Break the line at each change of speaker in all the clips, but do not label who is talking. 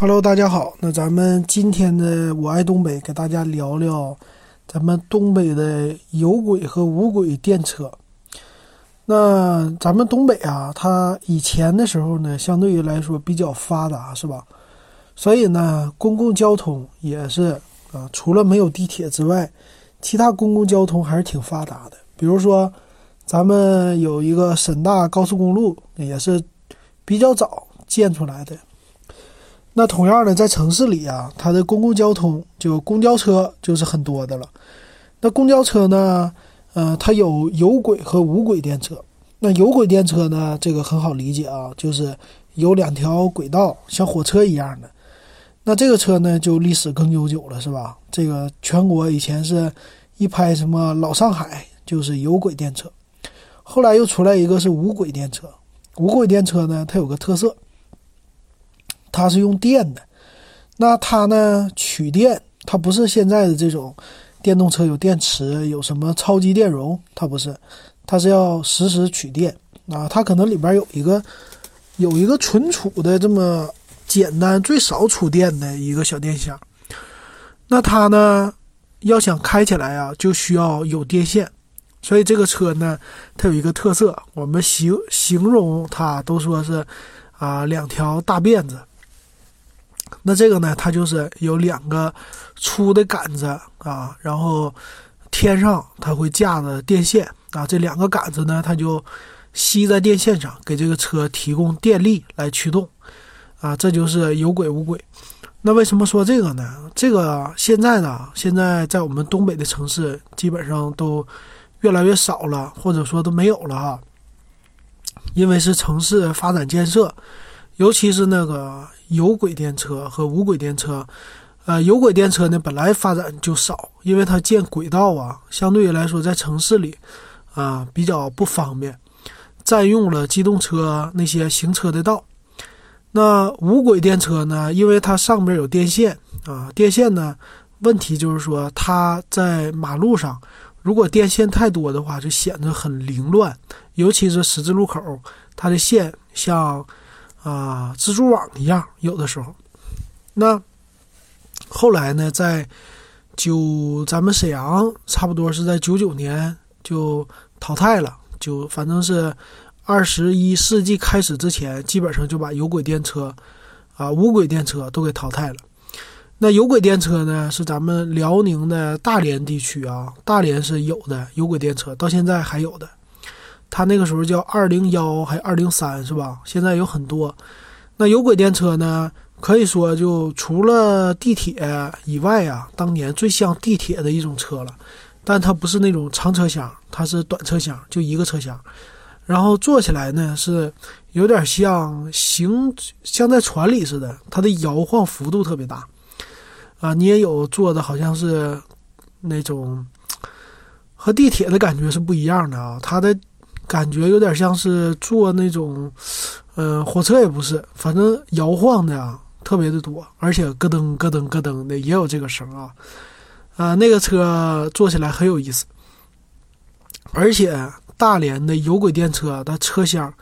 Hello，大家好。那咱们今天的我爱东北，给大家聊聊咱们东北的有轨和无轨电车。那咱们东北啊，它以前的时候呢，相对于来说比较发达，是吧？所以呢，公共交通也是啊，除了没有地铁之外，其他公共交通还是挺发达的。比如说，咱们有一个沈大高速公路，也是比较早建出来的。那同样的，在城市里啊，它的公共交通就公交车就是很多的了。那公交车呢，呃，它有有轨和无轨电车。那有轨电车呢，这个很好理解啊，就是有两条轨道，像火车一样的。那这个车呢，就历史更悠久了，是吧？这个全国以前是一拍什么老上海，就是有轨电车。后来又出来一个是无轨电车。无轨电车呢，它有个特色。它是用电的，那它呢取电，它不是现在的这种电动车有电池，有什么超级电容，它不是，它是要实时取电啊。它可能里边有一个有一个存储的这么简单，最少储电的一个小电箱。那它呢要想开起来啊，就需要有电线。所以这个车呢，它有一个特色，我们形形容它都说是啊两条大辫子。那这个呢，它就是有两个粗的杆子啊，然后天上它会架着电线啊，这两个杆子呢，它就吸在电线上，给这个车提供电力来驱动啊，这就是有轨无轨。那为什么说这个呢？这个现在呢，现在在我们东北的城市基本上都越来越少了，或者说都没有了哈，因为是城市发展建设。尤其是那个有轨电车和无轨电车，呃，有轨电车呢本来发展就少，因为它建轨道啊，相对于来说在城市里啊比较不方便，占用了机动车那些行车的道。那无轨电车呢，因为它上边有电线啊，电线呢问题就是说它在马路上，如果电线太多的话，就显得很凌乱，尤其是十字路口，它的线像。啊，蜘蛛网一样，有的时候。那后来呢，在九咱们沈阳，差不多是在九九年就淘汰了。就反正是二十一世纪开始之前，基本上就把有轨电车啊、无轨电车都给淘汰了。那有轨电车呢，是咱们辽宁的大连地区啊，大连是有的有轨电车，到现在还有的。它那个时候叫二零幺还二零三是吧？现在有很多。那有轨电车呢？可以说就除了地铁以外啊，当年最像地铁的一种车了。但它不是那种长车厢，它是短车厢，就一个车厢。然后坐起来呢是有点像行像在船里似的，它的摇晃幅度特别大。啊，你也有坐的好像是那种和地铁的感觉是不一样的啊，它的。感觉有点像是坐那种，嗯，火车也不是，反正摇晃的呀，特别的多，而且咯噔咯噔咯噔的也有这个声啊，啊，那个车坐起来很有意思，而且大连的有轨电车的车厢，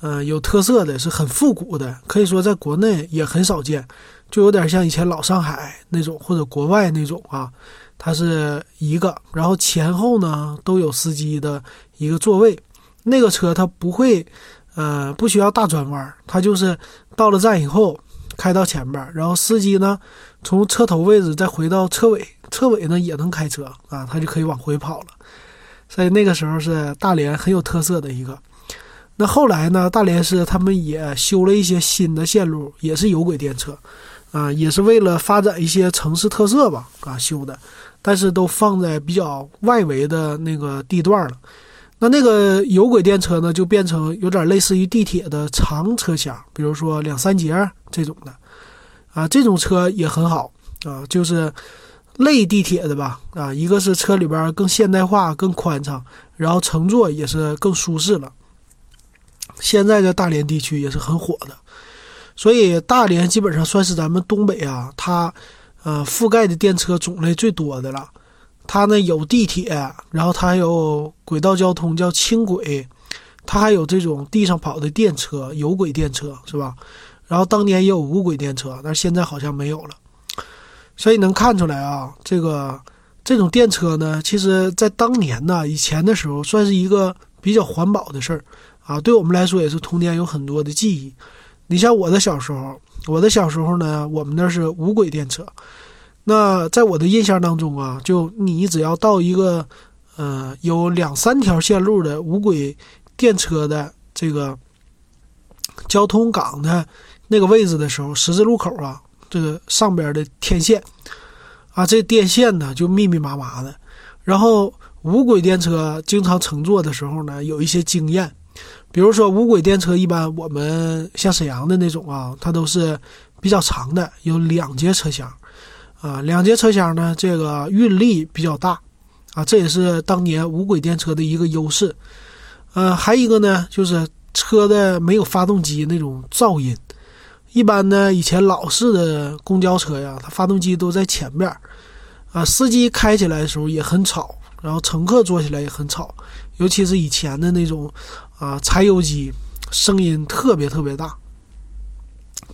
嗯，有特色的是很复古的，可以说在国内也很少见，就有点像以前老上海那种或者国外那种啊，它是一个，然后前后呢都有司机的一个座位。那个车它不会，呃，不需要大转弯，它就是到了站以后开到前边，然后司机呢从车头位置再回到车尾，车尾呢也能开车啊，他就可以往回跑了。所以那个时候是大连很有特色的一个。那后来呢，大连市他们也修了一些新的线路，也是有轨电车，啊，也是为了发展一些城市特色吧，啊修的，但是都放在比较外围的那个地段了。那那个有轨电车呢，就变成有点类似于地铁的长车厢，比如说两三节这种的，啊，这种车也很好啊，就是类地铁的吧，啊，一个是车里边更现代化、更宽敞，然后乘坐也是更舒适了。现在在大连地区也是很火的，所以大连基本上算是咱们东北啊，它呃覆盖的电车种类最多的了。它呢有地铁，然后它还有轨道交通叫轻轨，它还有这种地上跑的电车有轨电车是吧？然后当年也有无轨电车，但是现在好像没有了。所以能看出来啊，这个这种电车呢，其实在当年呢，以前的时候算是一个比较环保的事儿啊，对我们来说也是童年有很多的记忆。你像我的小时候，我的小时候呢，我们那是无轨电车。那在我的印象当中啊，就你只要到一个呃有两三条线路的无轨电车的这个交通岗的那个位置的时候，十字路口啊。这个上边的天线，啊，这电线呢就密密麻麻的。然后无轨电车经常乘坐的时候呢，有一些经验，比如说无轨电车一般我们像沈阳的那种啊，它都是比较长的，有两节车厢，啊，两节车厢呢，这个运力比较大，啊，这也是当年无轨电车的一个优势。呃，还一个呢，就是车的没有发动机那种噪音。一般呢，以前老式的公交车呀，它发动机都在前面啊，司机开起来的时候也很吵，然后乘客坐起来也很吵，尤其是以前的那种啊柴油机，声音特别特别大，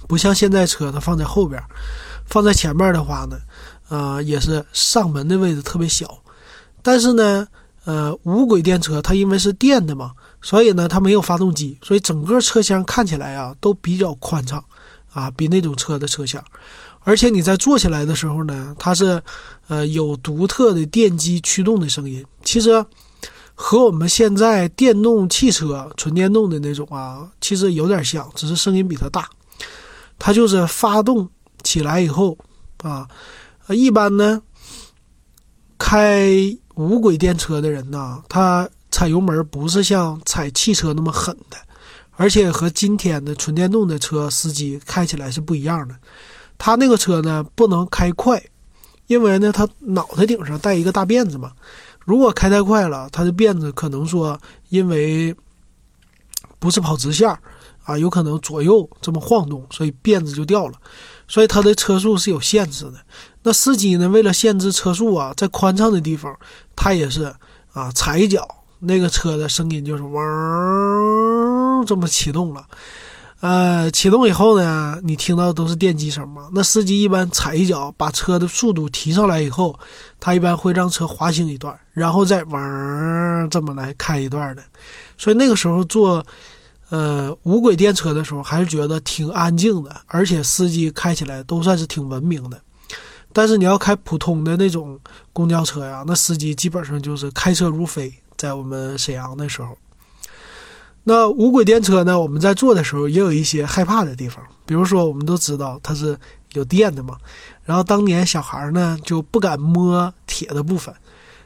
不像现在车它放在后边，放在前面的话呢，啊也是上门的位置特别小，但是呢，呃无轨电车它因为是电的嘛，所以呢它没有发动机，所以整个车厢看起来啊都比较宽敞。啊，比那种车的车厢，而且你在坐起来的时候呢，它是，呃，有独特的电机驱动的声音。其实和我们现在电动汽车纯电动的那种啊，其实有点像，只是声音比它大。它就是发动起来以后啊，一般呢，开无轨电车的人呢，他踩油门不是像踩汽车那么狠的。而且和今天的纯电动的车司机开起来是不一样的，他那个车呢不能开快，因为呢他脑袋顶上带一个大辫子嘛，如果开太快了，他的辫子可能说因为不是跑直线啊，有可能左右这么晃动，所以辫子就掉了，所以它的车速是有限制的。那司机呢为了限制车速啊，在宽敞的地方，他也是啊踩一脚，那个车的声音就是嗡。这么启动了，呃，启动以后呢，你听到都是电机声嘛？那司机一般踩一脚，把车的速度提上来以后，他一般会让车滑行一段，然后再嗡这么来开一段的。所以那个时候坐，呃，无轨电车的时候，还是觉得挺安静的，而且司机开起来都算是挺文明的。但是你要开普通的那种公交车呀，那司机基本上就是开车如飞，在我们沈阳的时候。那无轨电车呢？我们在坐的时候也有一些害怕的地方，比如说我们都知道它是有电的嘛，然后当年小孩呢就不敢摸铁的部分，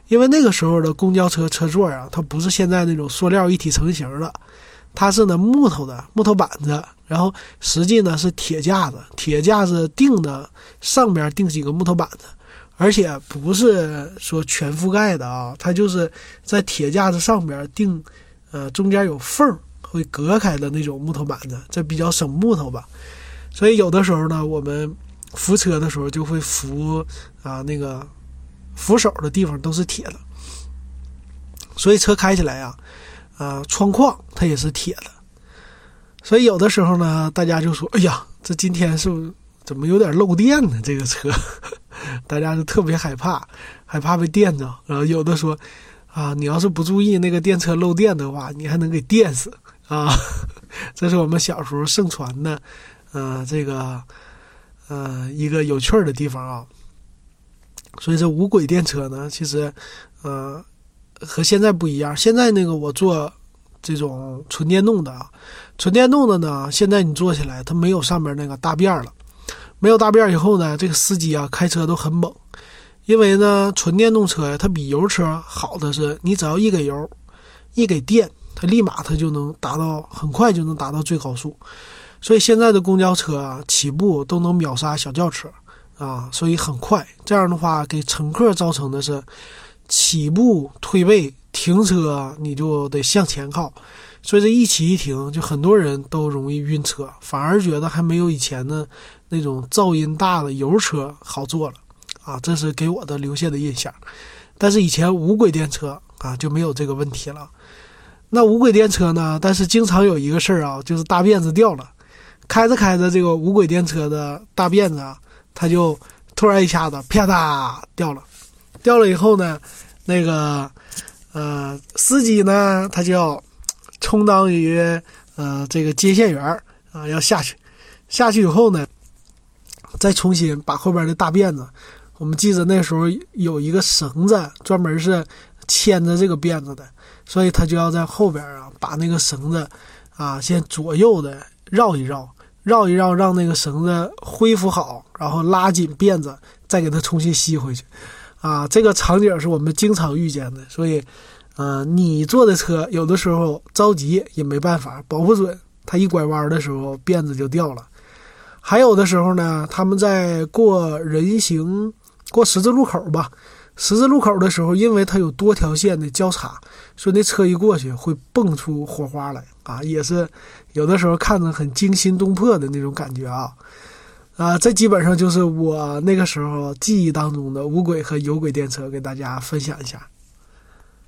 因为那个时候的公交车车座啊，它不是现在那种塑料一体成型的，它是呢木头的木头板子，然后实际呢是铁架子，铁架子钉的上边钉几个木头板子，而且不是说全覆盖的啊，它就是在铁架子上边钉。呃，中间有缝会隔开的那种木头板子，这比较省木头吧。所以有的时候呢，我们扶车的时候就会扶啊，那个扶手的地方都是铁的。所以车开起来呀，啊，窗框它也是铁的。所以有的时候呢，大家就说：“哎呀，这今天是不怎么有点漏电呢？”这个车，大家就特别害怕，害怕被电着。然后有的说。啊，你要是不注意那个电车漏电的话，你还能给电死啊！这是我们小时候盛传的，呃，这个呃一个有趣儿的地方啊。所以这无轨电车呢，其实呃和现在不一样。现在那个我做这种纯电动的啊，纯电动的呢，现在你坐起来它没有上面那个大辫了，没有大辫以后呢，这个司机啊开车都很猛。因为呢，纯电动车呀，它比油车好的是，你只要一给油，一给电，它立马它就能达到很快就能达到最高速。所以现在的公交车啊，起步都能秒杀小轿车啊，所以很快。这样的话，给乘客造成的是起步退位、停车你就得向前靠，所以这一起一停，就很多人都容易晕车，反而觉得还没有以前的那种噪音大的油车好坐了。啊，这是给我的留下的印象，但是以前无轨电车啊就没有这个问题了。那无轨电车呢？但是经常有一个事儿啊，就是大辫子掉了。开着开着，这个无轨电车的大辫子啊，它就突然一下子啪嗒掉了。掉了以后呢，那个呃司机呢，他就要充当于呃这个接线员啊，要下去。下去以后呢，再重新把后边的大辫子。我们记得那时候有一个绳子，专门是牵着这个辫子的，所以他就要在后边啊，把那个绳子啊，先左右的绕一绕，绕一绕，让那个绳子恢复好，然后拉紧辫子，再给它重新吸回去。啊，这个场景是我们经常遇见的，所以，呃，你坐的车有的时候着急也没办法，保不准它一拐弯的时候辫子就掉了。还有的时候呢，他们在过人行。过十字路口吧，十字路口的时候，因为它有多条线的交叉，所以那车一过去会蹦出火花来啊，也是有的时候看着很惊心动魄的那种感觉啊啊！这基本上就是我那个时候记忆当中的无轨和有轨电车，给大家分享一下。